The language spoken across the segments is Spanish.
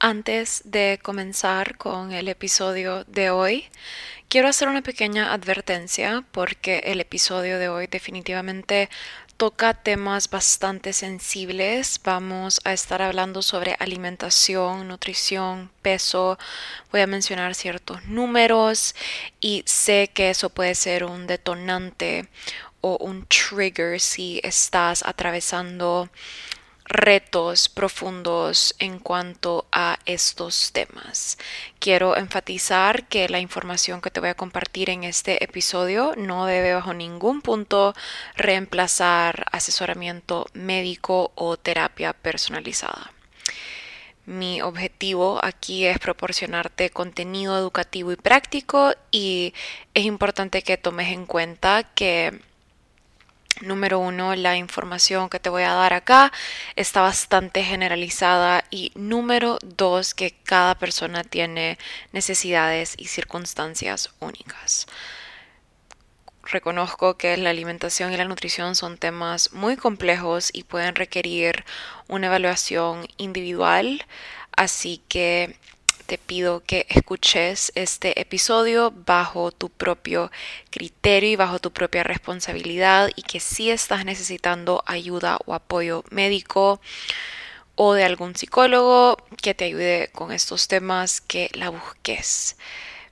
Antes de comenzar con el episodio de hoy, quiero hacer una pequeña advertencia porque el episodio de hoy definitivamente toca temas bastante sensibles. Vamos a estar hablando sobre alimentación, nutrición, peso. Voy a mencionar ciertos números y sé que eso puede ser un detonante o un trigger si estás atravesando retos profundos en cuanto a estos temas. Quiero enfatizar que la información que te voy a compartir en este episodio no debe bajo ningún punto reemplazar asesoramiento médico o terapia personalizada. Mi objetivo aquí es proporcionarte contenido educativo y práctico y es importante que tomes en cuenta que Número uno, la información que te voy a dar acá está bastante generalizada y número dos, que cada persona tiene necesidades y circunstancias únicas. Reconozco que la alimentación y la nutrición son temas muy complejos y pueden requerir una evaluación individual, así que te pido que escuches este episodio bajo tu propio criterio y bajo tu propia responsabilidad y que si estás necesitando ayuda o apoyo médico o de algún psicólogo que te ayude con estos temas, que la busques.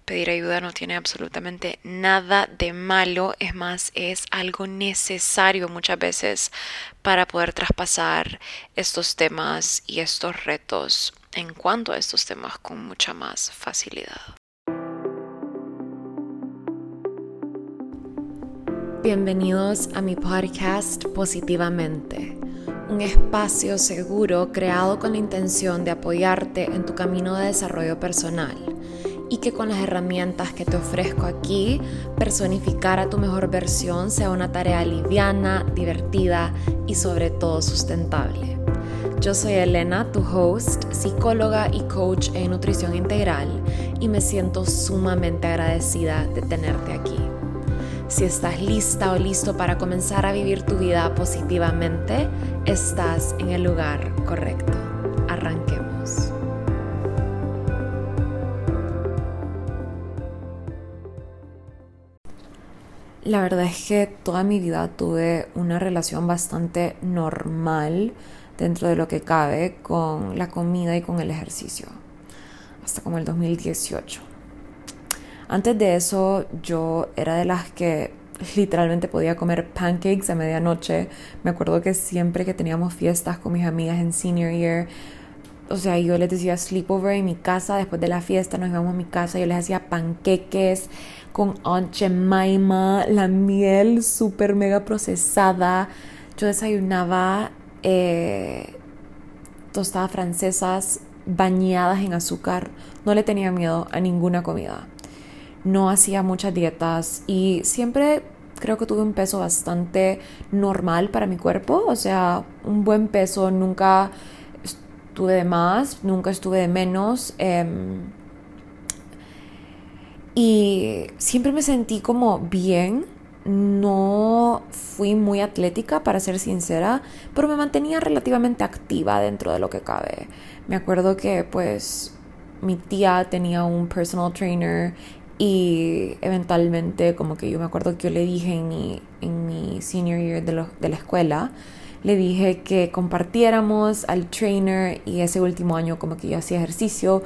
Pedir ayuda no tiene absolutamente nada de malo, es más, es algo necesario muchas veces para poder traspasar estos temas y estos retos en cuanto a estos temas con mucha más facilidad. Bienvenidos a mi podcast Positivamente, un espacio seguro creado con la intención de apoyarte en tu camino de desarrollo personal y que con las herramientas que te ofrezco aquí, personificar a tu mejor versión sea una tarea liviana, divertida y sobre todo sustentable. Yo soy Elena, tu host, psicóloga y coach en nutrición integral y me siento sumamente agradecida de tenerte aquí. Si estás lista o listo para comenzar a vivir tu vida positivamente, estás en el lugar correcto. Arranquemos. La verdad es que toda mi vida tuve una relación bastante normal dentro de lo que cabe con la comida y con el ejercicio, hasta como el 2018. Antes de eso yo era de las que literalmente podía comer pancakes a medianoche. Me acuerdo que siempre que teníamos fiestas con mis amigas en senior year, o sea, yo les decía sleepover en mi casa, después de la fiesta nos íbamos a mi casa, yo les hacía panqueques con Aunt Jemima, la miel súper mega procesada. Yo desayunaba eh, tostadas francesas bañadas en azúcar. No le tenía miedo a ninguna comida. No hacía muchas dietas y siempre creo que tuve un peso bastante normal para mi cuerpo. O sea, un buen peso. Nunca estuve de más, nunca estuve de menos. Em, y siempre me sentí como bien no fui muy atlética, para ser sincera, pero me mantenía relativamente activa dentro de lo que cabe. Me acuerdo que pues mi tía tenía un personal trainer y eventualmente como que yo me acuerdo que yo le dije en mi, en mi senior year de, de la escuela, le dije que compartiéramos al trainer y ese último año como que yo hacía ejercicio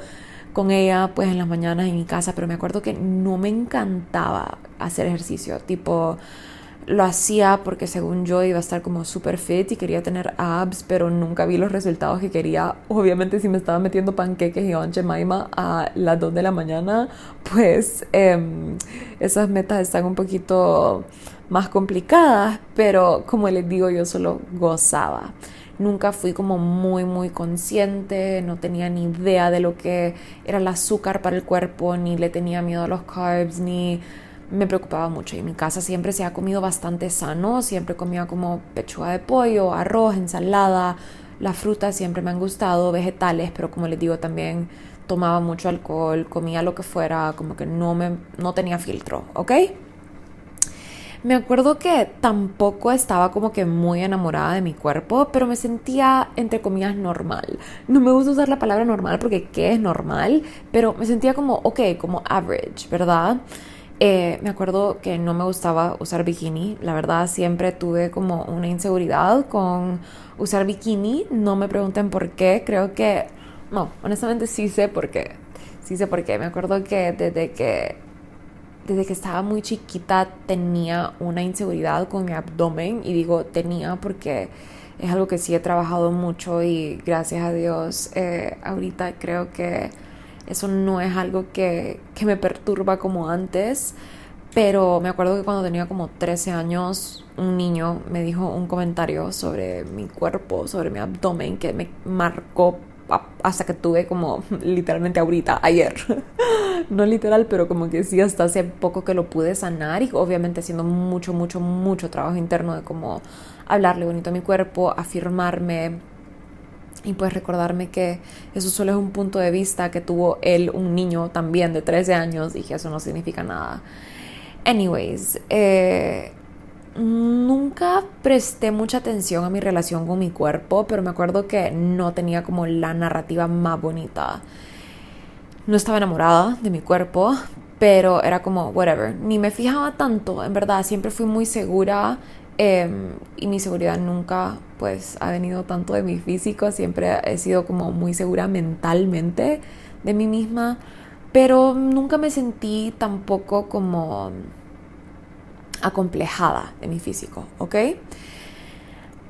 con ella pues en las mañanas en mi casa, pero me acuerdo que no me encantaba hacer ejercicio, tipo lo hacía porque según yo iba a estar como super fit y quería tener abs, pero nunca vi los resultados que quería. Obviamente si me estaba metiendo panqueques y onche maima a las 2 de la mañana, pues em, esas metas están un poquito más complicadas, pero como les digo, yo solo gozaba. Nunca fui como muy, muy consciente, no tenía ni idea de lo que era el azúcar para el cuerpo, ni le tenía miedo a los carbs, ni me preocupaba mucho. Y en mi casa siempre se ha comido bastante sano, siempre comía como pechuga de pollo, arroz, ensalada, las frutas siempre me han gustado, vegetales, pero como les digo también tomaba mucho alcohol, comía lo que fuera, como que no, me, no tenía filtro, ¿ok? Me acuerdo que tampoco estaba como que muy enamorada de mi cuerpo, pero me sentía, entre comillas, normal. No me gusta usar la palabra normal porque ¿qué es normal? Pero me sentía como, ok, como average, ¿verdad? Eh, me acuerdo que no me gustaba usar bikini. La verdad, siempre tuve como una inseguridad con usar bikini. No me pregunten por qué. Creo que, no, honestamente sí sé por qué. Sí sé por qué. Me acuerdo que desde que desde que estaba muy chiquita tenía una inseguridad con mi abdomen y digo tenía porque es algo que sí he trabajado mucho y gracias a Dios eh, ahorita creo que eso no es algo que, que me perturba como antes pero me acuerdo que cuando tenía como 13 años un niño me dijo un comentario sobre mi cuerpo, sobre mi abdomen que me marcó hasta que tuve como literalmente ahorita, ayer. no literal, pero como que sí, hasta hace poco que lo pude sanar y obviamente haciendo mucho, mucho, mucho trabajo interno de cómo hablarle bonito a mi cuerpo, afirmarme y pues recordarme que eso solo es un punto de vista que tuvo él, un niño también de 13 años, y que eso no significa nada. Anyways, eh, nunca presté mucha atención a mi relación con mi cuerpo, pero me acuerdo que no tenía como la narrativa más bonita. No estaba enamorada de mi cuerpo, pero era como, whatever. Ni me fijaba tanto, en verdad, siempre fui muy segura em, y mi seguridad nunca pues ha venido tanto de mi físico, siempre he sido como muy segura mentalmente de mí misma, pero nunca me sentí tampoco como acomplejada de mi físico, ¿ok?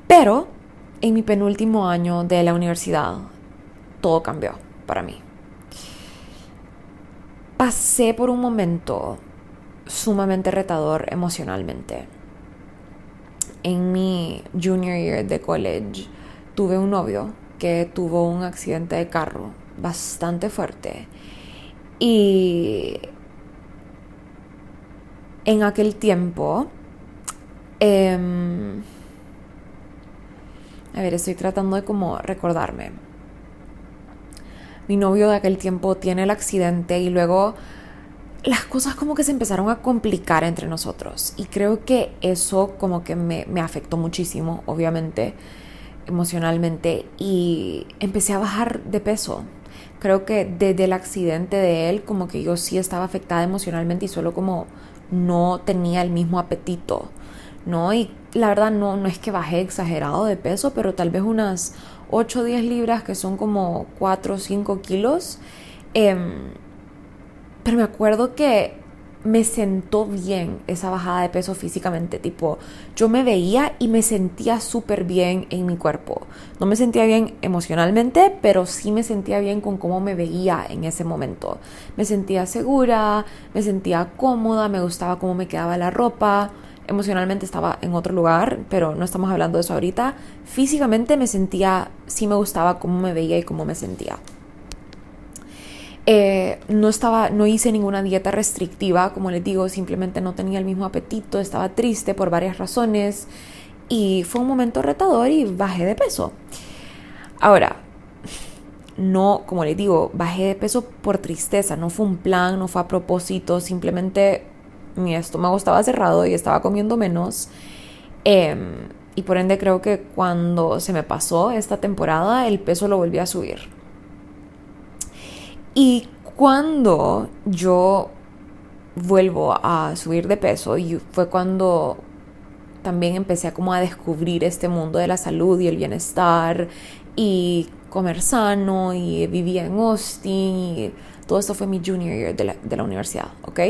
Pero en mi penúltimo año de la universidad, todo cambió para mí. Pasé por un momento sumamente retador emocionalmente. En mi junior year de college tuve un novio que tuvo un accidente de carro bastante fuerte y en aquel tiempo, em, a ver, estoy tratando de como recordarme. Mi novio de aquel tiempo tiene el accidente y luego las cosas como que se empezaron a complicar entre nosotros. Y creo que eso como que me, me afectó muchísimo, obviamente, emocionalmente. Y empecé a bajar de peso. Creo que desde el accidente de él, como que yo sí estaba afectada emocionalmente y solo como no tenía el mismo apetito, ¿no? Y la verdad no, no es que bajé exagerado de peso, pero tal vez unas 8 o 10 libras, que son como 4 o 5 kilos. Em, pero me acuerdo que me sentó bien esa bajada de peso físicamente. Tipo, yo me veía y me sentía súper bien en mi cuerpo. No me sentía bien emocionalmente, pero sí me sentía bien con cómo me veía en ese momento. Me sentía segura, me sentía cómoda, me gustaba cómo me quedaba la ropa. Emocionalmente estaba en otro lugar, pero no estamos hablando de eso ahorita. Físicamente me sentía, sí me gustaba cómo me veía y cómo me sentía. Eh, no estaba, no hice ninguna dieta restrictiva, como les digo, simplemente no tenía el mismo apetito, estaba triste por varias razones y fue un momento retador y bajé de peso. Ahora, no, como les digo, bajé de peso por tristeza, no fue un plan, no fue a propósito, simplemente mi estómago estaba cerrado y estaba comiendo menos. Em, y por ende creo que cuando se me pasó esta temporada, el peso lo volví a subir. Y cuando yo vuelvo a subir de peso, y fue cuando también empecé a como a descubrir este mundo de la salud y el bienestar y comer sano y vivía en Austin y todo esto fue mi junior year de la, de la universidad, ¿ok?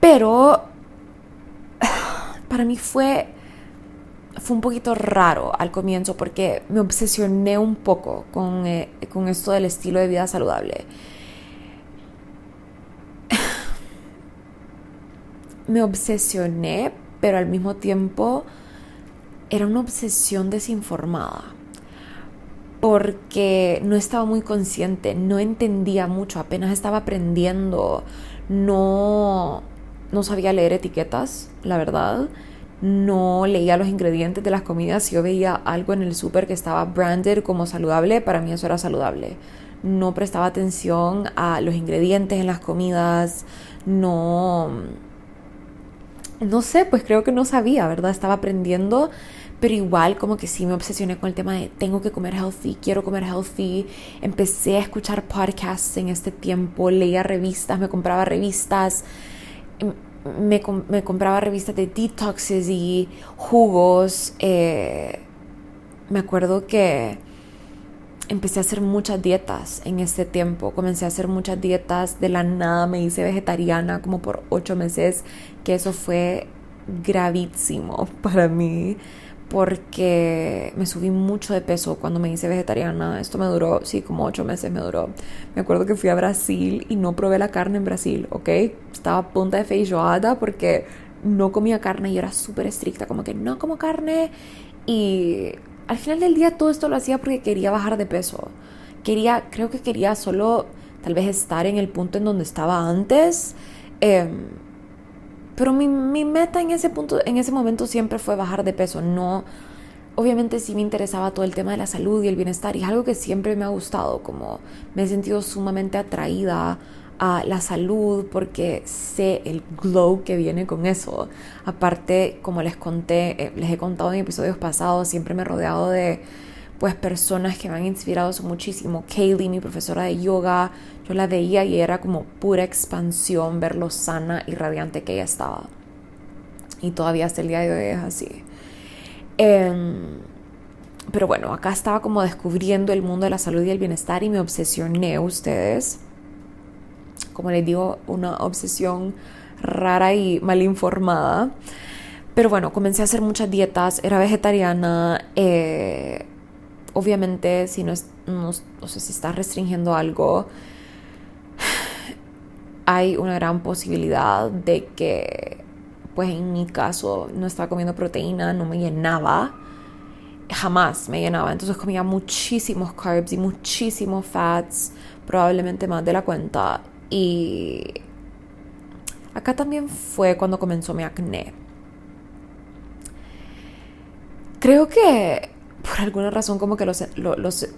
Pero para mí fue fue un poquito raro al comienzo porque me obsesioné un poco con, eh, con esto del estilo de vida saludable. me obsesioné, pero al mismo tiempo era una obsesión desinformada. Porque no estaba muy consciente, no entendía mucho, apenas estaba aprendiendo, no, no sabía leer etiquetas, la verdad no leía los ingredientes de las comidas. Si yo veía algo en el súper que estaba branded como saludable, para mí eso era saludable. No prestaba atención a los ingredientes en las comidas, no, no sé, pues creo que no sabía, ¿verdad? Estaba aprendiendo, pero igual como que sí me obsesioné con el tema de tengo que comer healthy, quiero comer healthy. Empecé a escuchar podcasts en este tiempo, leía revistas, me compraba revistas, me, me compraba revistas de detoxes y jugos. Eh, me acuerdo que empecé a hacer muchas dietas en este tiempo. Comencé a hacer muchas dietas. De la nada me hice vegetariana como por ocho meses. Que eso fue gravísimo para mí. Porque me subí mucho de peso cuando me hice vegetariana. Esto me duró, sí, como ocho meses me duró. Me acuerdo que fui a Brasil y no probé la carne en Brasil, ¿ok? Estaba a punta de feijoada porque no comía carne y era súper estricta. Como que no como carne. Y al final del día todo esto lo hacía porque quería bajar de peso. Quería, creo que quería solo tal vez estar en el punto en donde estaba antes. Em, pero mi, mi, meta en ese punto, en ese momento siempre fue bajar de peso. No, obviamente sí me interesaba todo el tema de la salud y el bienestar y es algo que siempre me ha gustado. Como me he sentido sumamente atraída a la salud porque sé el glow que viene con eso. Aparte, como les conté, eh, les he contado en episodios pasados, siempre me he rodeado de pues personas que me han inspirado muchísimo. Kaylee, mi profesora de yoga, yo la veía y era como pura expansión ver lo sana y radiante que ella estaba. Y todavía hasta el día de hoy es así. Em, pero bueno, acá estaba como descubriendo el mundo de la salud y el bienestar y me obsesioné, ustedes, como les digo, una obsesión rara y mal informada. Pero bueno, comencé a hacer muchas dietas, era vegetariana. Eh, obviamente, si no, es, no, si estás restringiendo algo, hay una gran posibilidad de que, pues en mi caso, no estaba comiendo proteína, no me llenaba. Jamás me llenaba. Entonces comía muchísimos carbs y muchísimos fats, probablemente más de la cuenta. Y acá también fue cuando comenzó mi acné. Creo que por alguna razón como que los, los,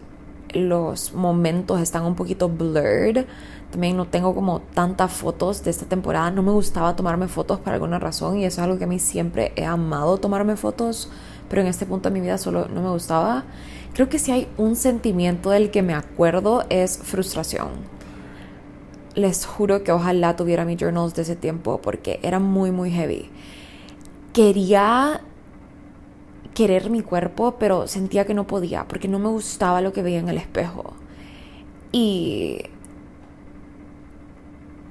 los momentos están un poquito blurred. También no tengo como tantas fotos de esta temporada. No me gustaba tomarme fotos por alguna razón y eso es algo que a mí siempre he amado tomarme fotos, pero en este punto de mi vida solo no me gustaba. Creo que si hay un sentimiento del que me acuerdo es frustración les juro que ojalá tuviera mis journals de ese tiempo porque era muy, muy heavy. Quería querer mi cuerpo, pero sentía que no podía porque no me gustaba lo que veía en el espejo. Y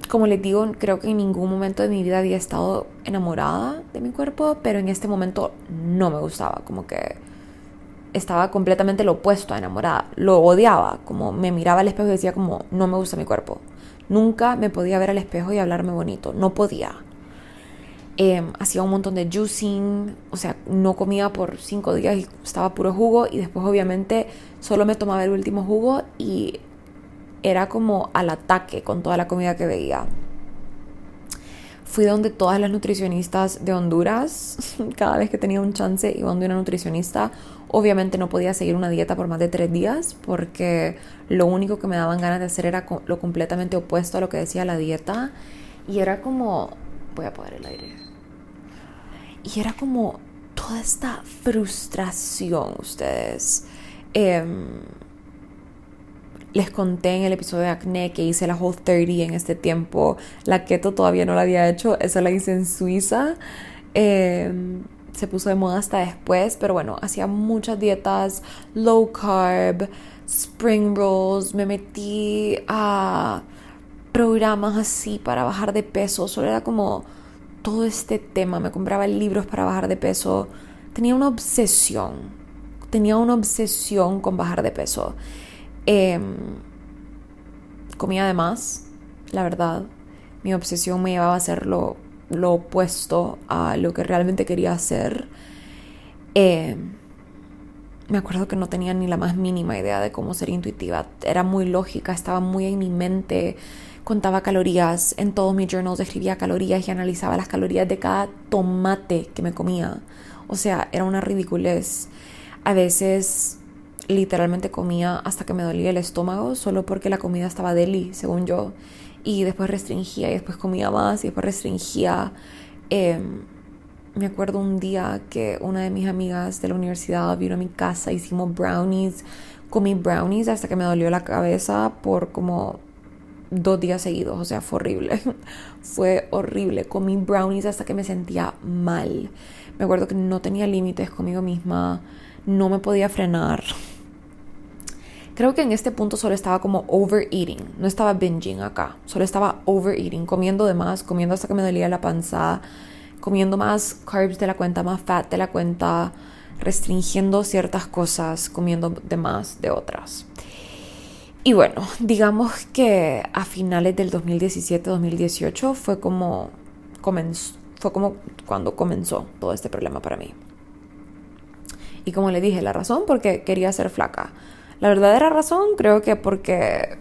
como les digo, creo que en ningún momento de mi vida había estado enamorada de mi cuerpo, pero en este momento no me gustaba, como que estaba completamente lo opuesto a enamorada, lo odiaba, como me miraba al espejo y decía como no me gusta mi cuerpo. Nunca me podía ver al espejo y hablarme bonito, no podía. Em, hacía un montón de juicing, o sea, no comía por cinco días y estaba puro jugo y después obviamente solo me tomaba el último jugo y era como al ataque con toda la comida que veía. Fui donde todas las nutricionistas de Honduras, cada vez que tenía un chance iba donde una nutricionista Obviamente no podía seguir una dieta por más de tres días porque lo único que me daban ganas de hacer era lo completamente opuesto a lo que decía la dieta. Y era como, voy a poner el aire. Y era como toda esta frustración, ustedes. Em, les conté en el episodio de acné que hice la Whole 30 en este tiempo. La keto todavía no la había hecho, esa la hice en Suiza. Eh, se puso de moda hasta después, pero bueno, hacía muchas dietas low carb, spring rolls, me metí a programas así para bajar de peso, solo era como todo este tema, me compraba libros para bajar de peso, tenía una obsesión, tenía una obsesión con bajar de peso. Em, comía además, la verdad, mi obsesión me llevaba a hacerlo lo opuesto a lo que realmente quería hacer. Eh, me acuerdo que no tenía ni la más mínima idea de cómo ser intuitiva. Era muy lógica, estaba muy en mi mente. Contaba calorías, en todos mis journals escribía calorías y analizaba las calorías de cada tomate que me comía. O sea, era una ridiculez. A veces literalmente comía hasta que me dolía el estómago solo porque la comida estaba deli, según yo y después restringía y después comía más y después restringía. Em, me acuerdo un día que una de mis amigas de la universidad vino a mi casa, hicimos brownies, comí brownies hasta que me dolió la cabeza por como dos días seguidos, o sea, fue horrible, fue horrible, comí brownies hasta que me sentía mal, me acuerdo que no tenía límites conmigo misma, no me podía frenar. Creo que en este punto solo estaba como overeating, no estaba binging acá, solo estaba overeating, comiendo de más, comiendo hasta que me dolía la panza, comiendo más carbs de la cuenta, más fat de la cuenta, restringiendo ciertas cosas, comiendo de más de otras. Y bueno, digamos que a finales del 2017-2018 fue como fue como cuando comenzó todo este problema para mí. Y como le dije, la razón porque quería ser flaca. La verdadera razón creo que porque,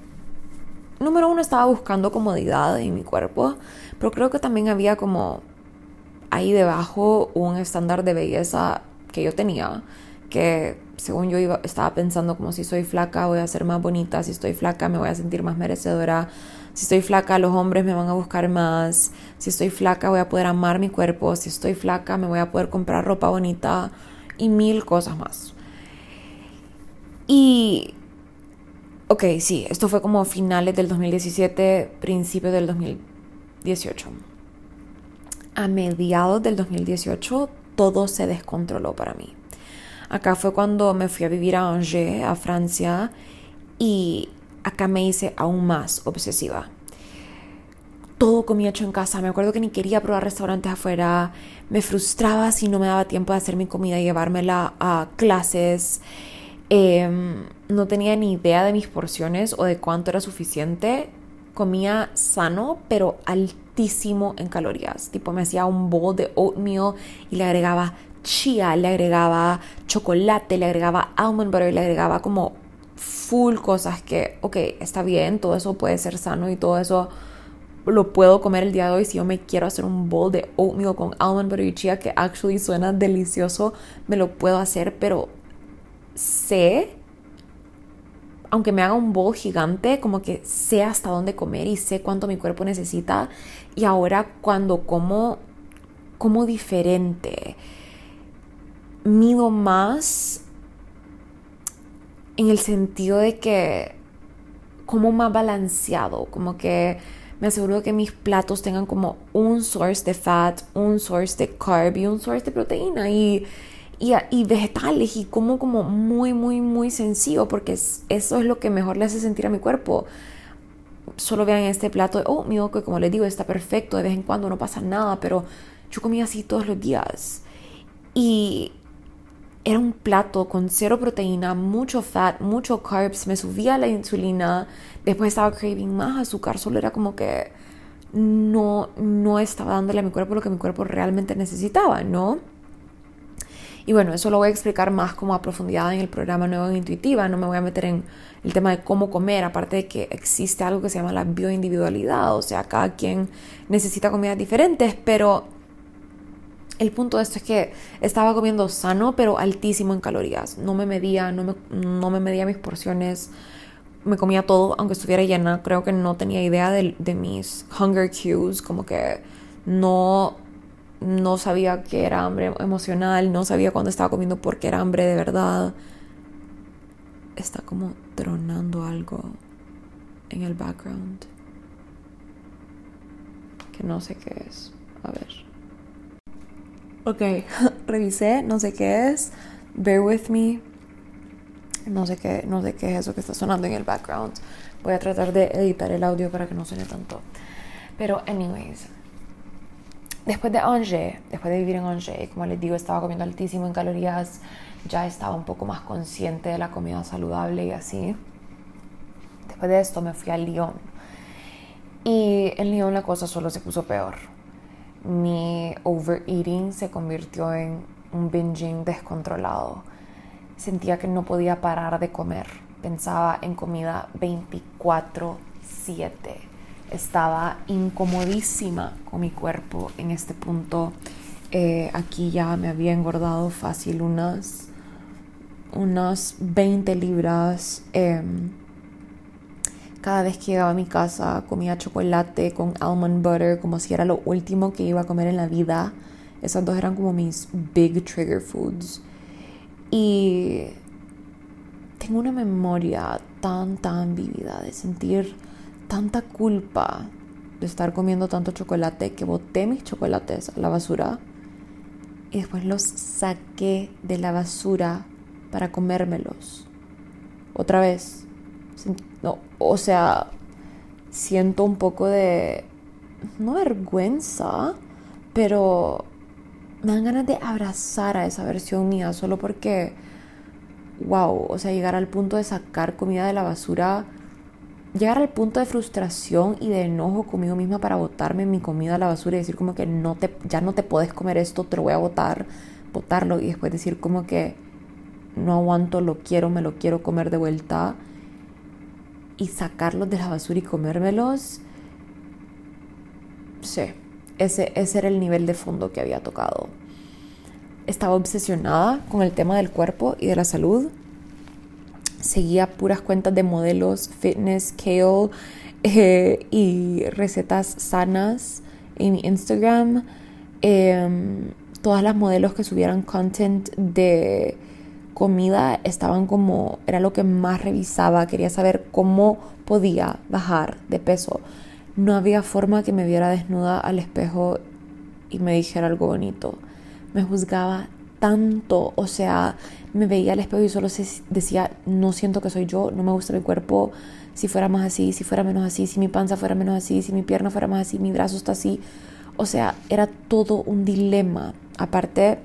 número uno, estaba buscando comodidad en mi cuerpo, pero creo que también había como ahí debajo un estándar de belleza que yo tenía, que según yo estaba pensando como si soy flaca voy a ser más bonita, si estoy flaca me voy a sentir más merecedora, si estoy flaca los hombres me van a buscar más, si estoy flaca voy a poder amar mi cuerpo, si estoy flaca me voy a poder comprar ropa bonita y mil cosas más. Y, ok, sí, esto fue como finales del 2017, principios del 2018. A mediados del 2018 todo se descontroló para mí. Acá fue cuando me fui a vivir a Angers, a Francia, y acá me hice aún más obsesiva. Todo comía hecho en casa. Me acuerdo que ni quería probar restaurantes afuera. Me frustraba si no me daba tiempo de hacer mi comida y llevármela a clases. Em, no tenía ni idea de mis porciones o de cuánto era suficiente. Comía sano, pero altísimo en calorías. Tipo, me hacía un bowl de oatmeal y le agregaba chía, le agregaba chocolate, le agregaba almond butter, le agregaba como full cosas que, ok, está bien, todo eso puede ser sano y todo eso lo puedo comer el día de hoy si yo me quiero hacer un bowl de oatmeal con almond butter y chía que actually suena delicioso, me lo puedo hacer, pero sé, aunque me haga un bowl gigante, como que sé hasta dónde comer y sé cuánto mi cuerpo necesita. Y ahora cuando como, como diferente, mido más en el sentido de que como más balanceado, como que me aseguro que mis platos tengan como un source de fat, un source de carb y un source de proteína y y, vegetales y como como muy, muy, muy sencillo porque eso es lo que mejor le hace sentir a mi cuerpo. Solo vean este plato, oh, mi que como les digo, está perfecto, de vez en cuando no pasa nada, pero yo comía así todos los días. Y era un plato con cero proteína, mucho fat, mucho carbs, me subía la insulina, después estaba craving más azúcar, solo era como que no, no estaba dándole a mi cuerpo lo que mi cuerpo realmente necesitaba, ¿no? Y bueno, eso lo voy a explicar más como a profundidad en el programa Nuevo en Intuitiva. No me voy a meter en el tema de cómo comer, aparte de que existe algo que se llama la bioindividualidad, o sea, cada quien necesita comidas diferentes, pero el punto de esto es que estaba comiendo sano, pero altísimo en calorías. No me medía, no me, no me medía mis porciones, me comía todo, aunque estuviera llena. Creo que no tenía idea de, mis hunger cues, como que no no sabía que era hambre emocional, no sabía cuándo estaba comiendo porque era hambre de verdad. Está como tronando algo en el background. Que no sé qué es. A ver. Ok, revisé, no sé qué es. Bear with me. No sé qué, no sé qué es eso que está sonando en el background. Voy a tratar de editar el audio para que no suene tanto. Pero anyways, después de Angers, después de vivir en Angers, como les digo, estaba comiendo altísimo en calorías, ya estaba un poco más consciente de la comida saludable y así. Después de esto me fui a Lyon. Y en Lyon la cosa solo se puso peor. Mi overeating se convirtió en un binging descontrolado. Sentía que no podía parar de comer. Pensaba en comida 24/7 estaba incomodísima con mi cuerpo en este punto. Eh, aquí ya me había engordado fácil unas, unas 20 libras. Em, cada vez que llegaba a mi casa comía chocolate con almond butter como si era lo último que iba a comer en la vida. Esas dos eran como mis big trigger foods. Y tengo una memoria tan, tan vívida de sentir tanta culpa de estar comiendo tanto chocolate que boté mis chocolates a la basura y después los saqué de la basura para comérmelos. Otra vez. No, o sea, siento un poco de, no vergüenza, pero me dan ganas de abrazar a esa versión mía solo porque, wow, o sea, llegar al punto de sacar comida de la basura, llegar al punto de frustración y de enojo conmigo misma para botarme mi comida a la basura y decir como que no te, ya no te puedes comer esto, te lo voy a botar, botarlo y después decir como que no aguanto, lo quiero, me lo quiero comer de vuelta y sacarlos de la basura y comérmelos. Sí, ese, ese era el nivel de fondo que había tocado. Estaba obsesionada con el tema del cuerpo y de la salud. Seguía puras cuentas de modelos, fitness, kale eh, y recetas sanas en mi Instagram. Em, todas las modelos que subieran content de comida estaban como, era lo que más revisaba, quería saber cómo podía bajar de peso. No había forma que me viera desnuda al espejo y me dijera algo bonito. Me juzgaba tanto, o sea, me veía al espejo y solo decía, no siento que soy yo, no me gusta mi cuerpo, si fuera más así, si fuera menos así, si mi panza fuera menos así, si mi pierna fuera más así, mi brazo está así. O sea, era todo un dilema. Aparte,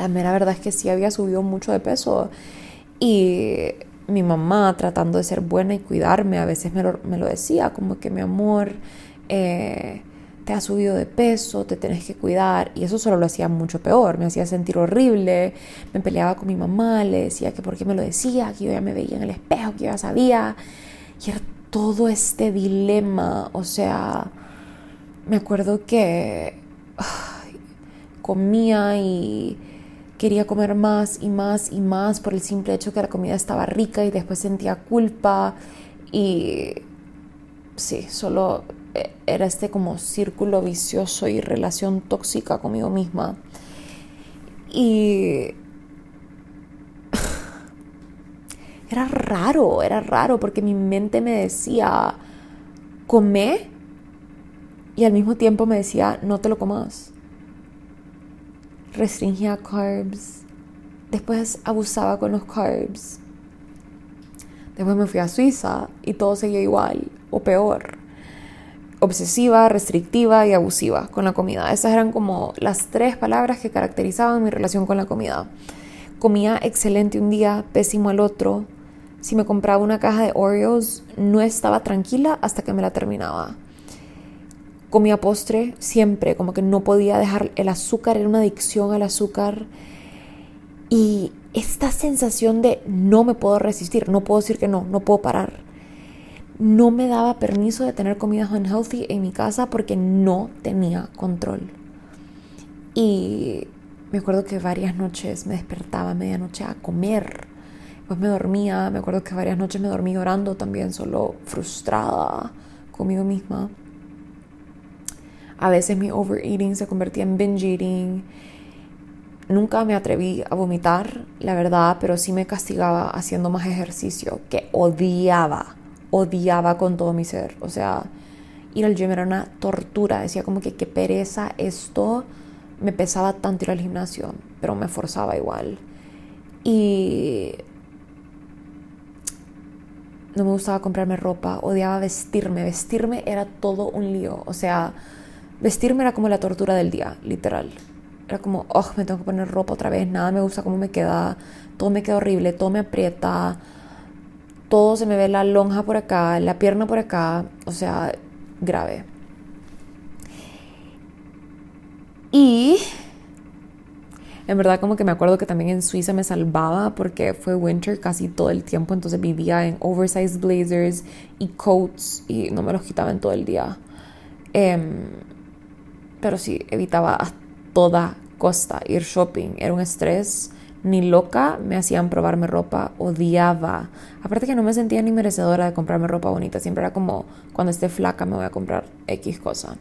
la mera verdad es que sí había subido mucho de peso. Y mi mamá tratando de ser buena y cuidarme a veces me lo, decía como que mi amor eh, te has subido de peso, te tenés que cuidar y eso solo lo hacía mucho peor, me hacía sentir horrible, me peleaba con mi mamá, le decía que por qué me lo decía, que yo ya me veía en el espejo, que yo ya sabía. Y era todo este dilema, o sea, me acuerdo que comía y quería comer más y más y más por el simple hecho que la comida estaba rica y después sentía culpa y sí, solo eh, era este como círculo vicioso y relación tóxica conmigo misma. Y era raro, era raro porque mi mente me decía, come y al mismo tiempo me decía, no te lo comas restringía carbs, después abusaba con los carbs. Después me fui a Suiza y todo seguía igual o peor. Obsesiva, restrictiva y abusiva con la comida. Esas eran como las tres palabras que caracterizaban mi relación con la comida. Comía excelente un día, pésimo el otro. Si me compraba una caja de Oreos, no estaba tranquila hasta que me la terminaba comía postre siempre, como que no podía dejar el azúcar, era una adicción al azúcar. Y esta sensación de no me puedo resistir, no puedo decir que no, no puedo parar. No me daba permiso de tener comidas unhealthy en mi casa porque no tenía control. Y me acuerdo que varias noches me despertaba a medianoche a comer. Pues me dormía, me acuerdo que varias noches me dormí llorando también, solo frustrada conmigo misma. A veces mi overeating se convertía en binge eating. Nunca me atreví a vomitar, la verdad, pero sí me castigaba haciendo más ejercicio, que odiaba, odiaba con todo mi ser. O sea, ir al gym era una tortura. Decía como que qué pereza esto. Me pesaba tanto ir al gimnasio, pero me forzaba igual. Y no me gustaba comprarme ropa, odiaba vestirme. Vestirme era todo un lío. O sea, Vestirme era como la tortura del día, literal. Era como, oh, me tengo que poner ropa otra vez, nada me gusta cómo me queda, todo me queda horrible, todo me aprieta, todo se me ve la lonja por acá, la pierna por acá, o sea, grave. Y en verdad como que me acuerdo que también en Suiza me salvaba porque fue winter casi todo el tiempo, entonces vivía en oversized blazers y coats y no me los quitaba en todo el día. Eh, pero sí, evitaba a toda costa ir shopping. Era un estrés. Ni loca me hacían probarme ropa, odiaba. Aparte que no me sentía ni merecedora de comprarme ropa bonita. Siempre era como, cuando esté flaca me voy a comprar X cosa.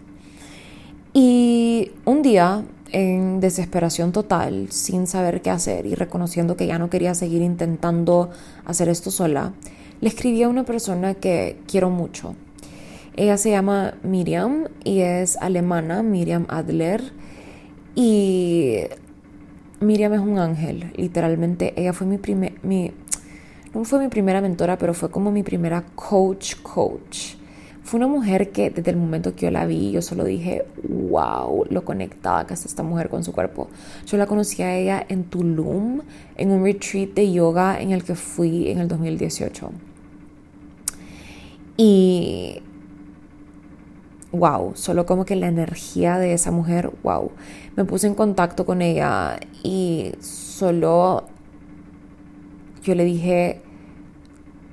Y un día en desesperación total, sin saber qué hacer y reconociendo que ya no quería seguir intentando hacer esto sola, le escribí a una persona que quiero mucho. Ella se llama Miriam y es alemana, Miriam Adler. Y Miriam es un ángel, literalmente. Ella fue mi primer, no fue mi primera mentora, pero fue como mi primera coach, coach. Fue una mujer que desde el momento que yo la vi, yo solo dije, wow, lo conectada que está esta mujer con su cuerpo. Yo la conocí a ella en Tulum, en un retreat de yoga en el que fui en el 2018. Y wow, solo como que la energía de esa mujer, wow. Me puse en contacto con ella y solo yo le dije,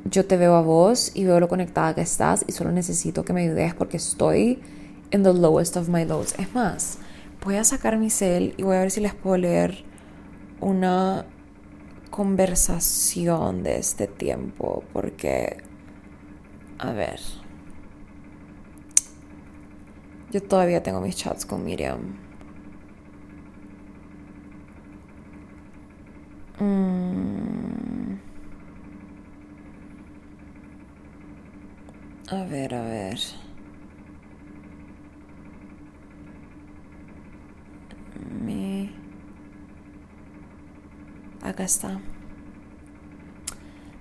yo te veo a vos y veo lo conectada que estás y solo necesito que me ayudes porque estoy en the lowest of my lows. Es más, voy a sacar mi cel y voy a ver si les puedo leer una conversación de este tiempo porque, a ver, yo todavía tengo mis chats con Miriam. Mm. A ver, a ver. Mi... Acá está.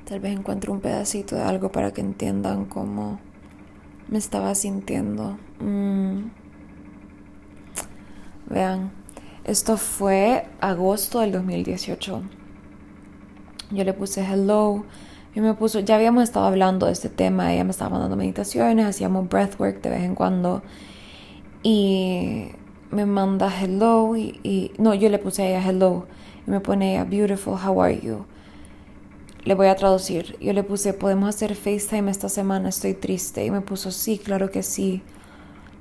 Tal vez encuentre un pedacito de algo para que entiendan cómo me estaba sintiendo. Mm. Vean, esto fue agosto del 2018. Yo le puse hello y me puso, ya habíamos estado hablando de este tema, ella me estaba mandando meditaciones, hacíamos breathwork de vez en cuando y me manda hello y, no, yo le puse a ella hello y me pone ella beautiful, how are you? Le voy a traducir. Yo le puse, podemos hacer FaceTime esta semana, estoy triste. Y me puso, sí, claro que sí.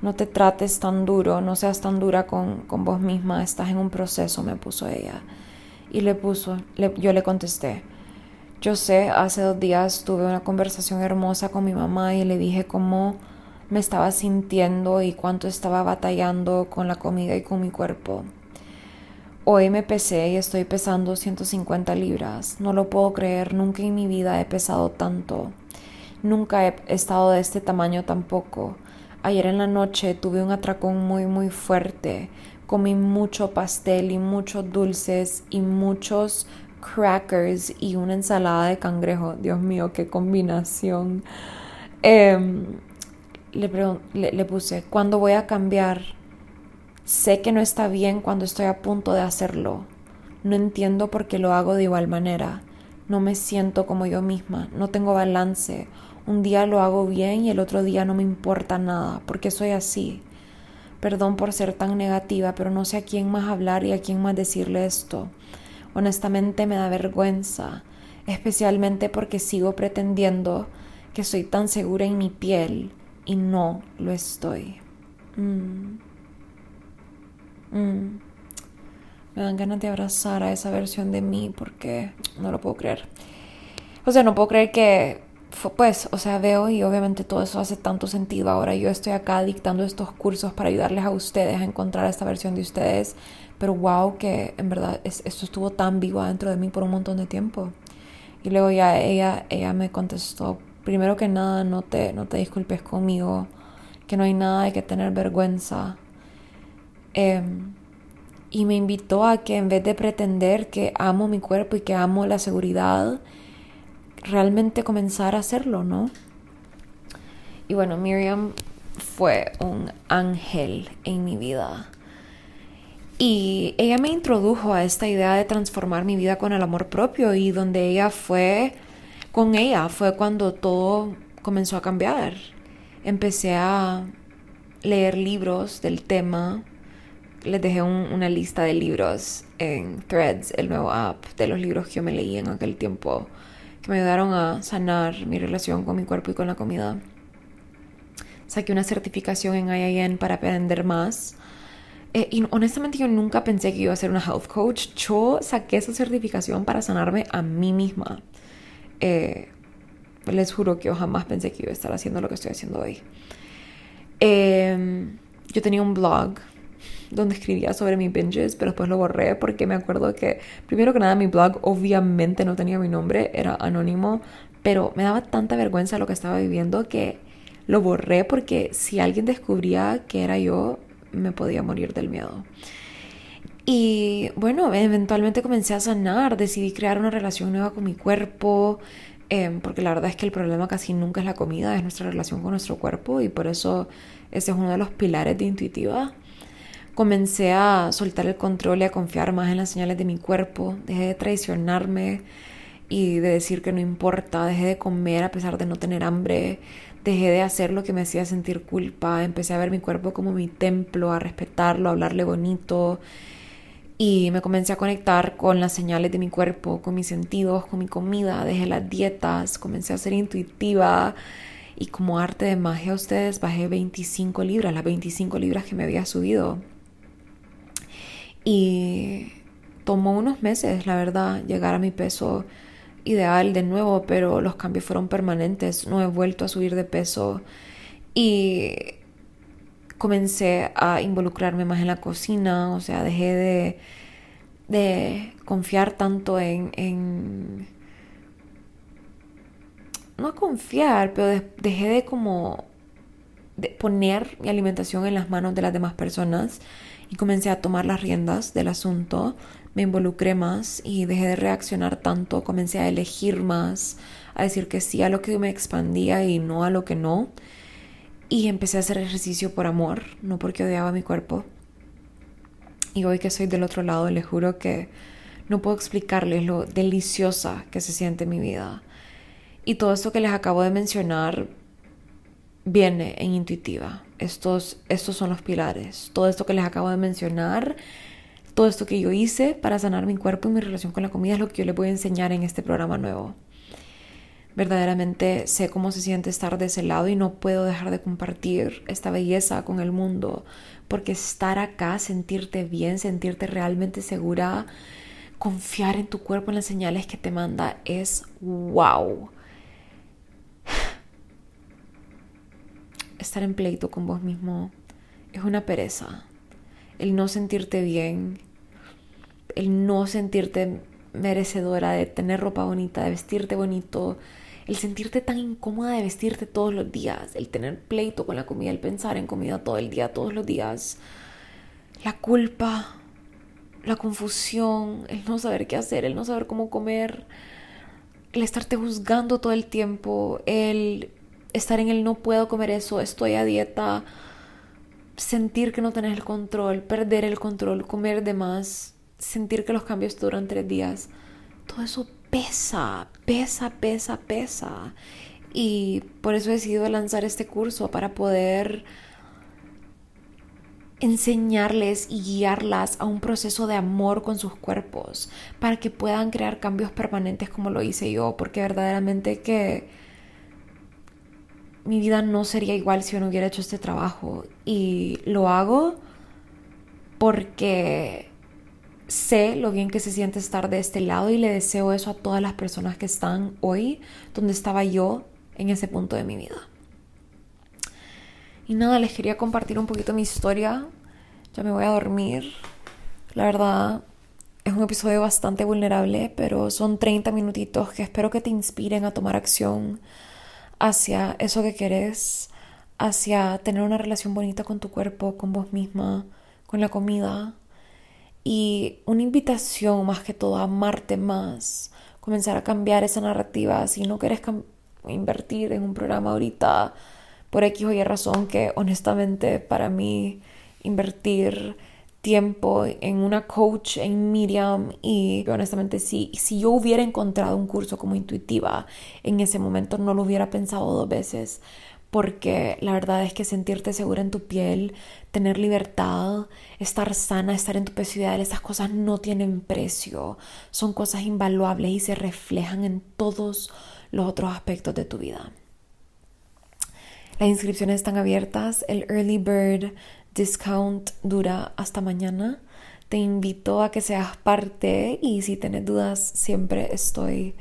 No te trates tan duro, no seas tan dura con, con vos misma, estás en un proceso, me puso ella. Y le puso, yo le contesté, yo sé, hace dos días tuve una conversación hermosa con mi mamá y le dije cómo me estaba sintiendo y cuánto estaba batallando con la comida y con mi cuerpo. Hoy me pesé y estoy pesando 150 libras. No lo puedo creer, nunca en mi vida he pesado tanto. Nunca he estado de este tamaño tampoco. Ayer en la noche tuve un atracón muy muy fuerte. Comí mucho pastel y muchos dulces y muchos crackers y una ensalada de cangrejo. Dios mío, qué combinación. Em, le, le puse, ¿cuándo voy a cambiar? Sé que no está bien cuando estoy a punto de hacerlo. No entiendo por qué lo hago de igual manera. No me siento como yo misma. No tengo balance. Un día lo hago bien y el otro día no me importa nada. porque soy así? Perdón por ser tan negativa, pero no sé a quién más hablar y a quién más decirle esto. Honestamente me da vergüenza, especialmente porque sigo pretendiendo que soy tan segura en mi piel y no lo estoy. Mm. Mm. Me dan ganas de abrazar a esa versión de mí porque no lo puedo creer. O sea, no puedo creer que, pues, o sea, veo y obviamente todo eso hace tanto sentido. Ahora yo estoy acá dictando estos cursos para ayudarles a ustedes a encontrar esta versión de ustedes pero wow, que en verdad esto estuvo tan vivo dentro de mí por un montón de tiempo. Y luego ya ella, ella me contestó, primero que nada, no te, no te disculpes conmigo, que no hay nada de que tener vergüenza. Em, y me invitó a que en vez de pretender que amo mi cuerpo y que amo la seguridad, realmente comenzar a hacerlo, ¿no? Y bueno, Miriam fue un ángel en mi vida. Y ella me introdujo a esta idea de transformar mi vida con el amor propio y donde ella fue, con ella fue cuando todo comenzó a cambiar. Empecé a leer libros del tema. Les dejé una lista de libros en Threads, el nuevo app de los libros que yo me leí en aquel tiempo, que me ayudaron a sanar mi relación con mi cuerpo y con la comida. Saqué una certificación en IIN para aprender más eh, y honestamente yo nunca pensé que iba a ser una health coach. Yo saqué esa certificación para sanarme a mí misma. Eh, les juro que yo jamás pensé que iba a estar haciendo lo que estoy haciendo hoy. Em, yo tenía un blog donde escribía sobre mis binges, pero después lo borré porque me acuerdo que, primero que nada, mi blog obviamente no tenía mi nombre, era anónimo, pero me daba tanta vergüenza lo que estaba viviendo que lo borré porque si alguien descubría que era yo, me podía morir del miedo. Y bueno, eventualmente comencé a sanar, decidí crear una relación nueva con mi cuerpo, em, porque la verdad es que el problema casi nunca es la comida, es nuestra relación con nuestro cuerpo y por eso ese es uno de los pilares de intuitiva. Comencé a soltar el control y a confiar más en las señales de mi cuerpo, dejé de traicionarme y de decir que no importa, dejé de comer a pesar de no tener hambre, dejé de hacer lo que me hacía sentir culpa, empecé a ver mi cuerpo como mi templo, a respetarlo, a hablarle bonito. Y me comencé a conectar con las señales de mi cuerpo, con mis sentidos, con mi comida, dejé las dietas, comencé a ser intuitiva y como arte de magia a ustedes bajé 25 libras, las 25 libras que me había subido. Y tomó unos meses, la verdad, llegar a mi peso ideal de nuevo, pero los cambios fueron permanentes, no he vuelto a subir de peso y comencé a involucrarme más en la cocina, o sea, dejé de, de confiar tanto en, en, no confiar, pero dejé de como de poner mi alimentación en las manos de las demás personas comencé a tomar las riendas del asunto, me involucré más y dejé de reaccionar tanto, comencé a elegir más, a decir que sí a lo que me expandía y no a lo que no. Y empecé a hacer ejercicio por amor, no porque odiaba mi cuerpo. Y hoy que soy del otro lado, les juro que no puedo explicarles lo deliciosa que se siente mi vida. Y todo esto que les acabo de mencionar viene en intuitiva. Estos, estos son los pilares. Todo esto que les acabo de mencionar, todo esto que yo hice para sanar mi cuerpo y mi relación con la comida es lo que yo les voy a enseñar en este programa nuevo verdaderamente sé cómo se siente estar de ese lado y no puedo dejar de compartir esta belleza con el mundo, porque estar acá, sentirte bien, sentirte realmente segura, confiar en tu cuerpo, en las señales que te manda, es wow. Estar en pleito con vos mismo es una pereza. El no sentirte bien, el no sentirte merecedora de tener ropa bonita, de vestirte bonito, el sentirte tan incómoda de vestirte todos los días, el tener pleito con la comida, el pensar en comida todo el día, todos los días, la culpa, la confusión, el no saber qué hacer, el no saber cómo comer, el estarte juzgando todo el tiempo, el estar en el no puedo comer eso, estoy a dieta, sentir que no tenés el control, perder el control, comer de más, sentir que los cambios duran tres días, todo eso pesa, pesa, pesa, pesa. Y por eso he decidido lanzar este curso para poder enseñarles y guiarlas a un proceso de amor con sus cuerpos, para que puedan crear cambios permanentes como lo hice yo, porque verdaderamente que mi vida no sería igual si yo no hubiera hecho este trabajo. Y lo hago porque sé lo bien que se siente estar de este lado y le deseo eso a todas las personas que están hoy donde estaba yo en ese punto de mi vida. Y nada, les quería compartir un poquito mi historia. Ya me voy a dormir. La verdad, es un episodio bastante vulnerable, pero son 30 minutitos que espero que te inspiren a tomar acción hacia eso que querés, hacia tener una relación bonita con tu cuerpo, con vos misma, con la comida, y una invitación más que todo a amarte más, comenzar a cambiar esa narrativa. Si no quieres invertir en un programa ahorita por X o Y razón, que honestamente para mí invertir tiempo en una coach, en Miriam y honestamente sí, si yo hubiera encontrado un curso como intuitiva en ese momento no lo hubiera pensado dos veces porque la verdad es que sentirte segura en tu piel, tener libertad, estar sana, estar en tu peso esas cosas no tienen precio, son cosas invaluables y se reflejan en todos los otros aspectos de tu vida. Las inscripciones están abiertas, el Early Bird Discount dura hasta mañana. Te invito a que seas parte y si tienes dudas siempre estoy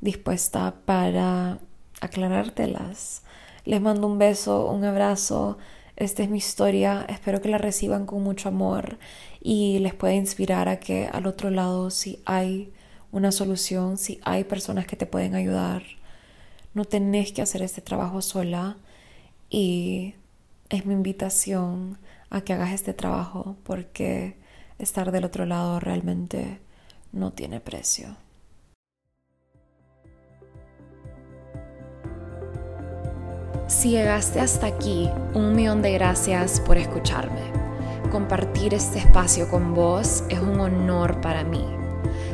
dispuesta para aclarártelas. Les mando un beso, un abrazo. Esta es mi historia, espero que la reciban con mucho amor y les pueda inspirar a que al otro lado si hay una solución, si hay personas que te pueden ayudar, no tenés que hacer este trabajo sola y es mi invitación a que hagas este trabajo porque estar del otro lado realmente no tiene precio. Si llegaste hasta aquí, un millón de gracias por escucharme. Compartir este espacio con vos es un honor para mí.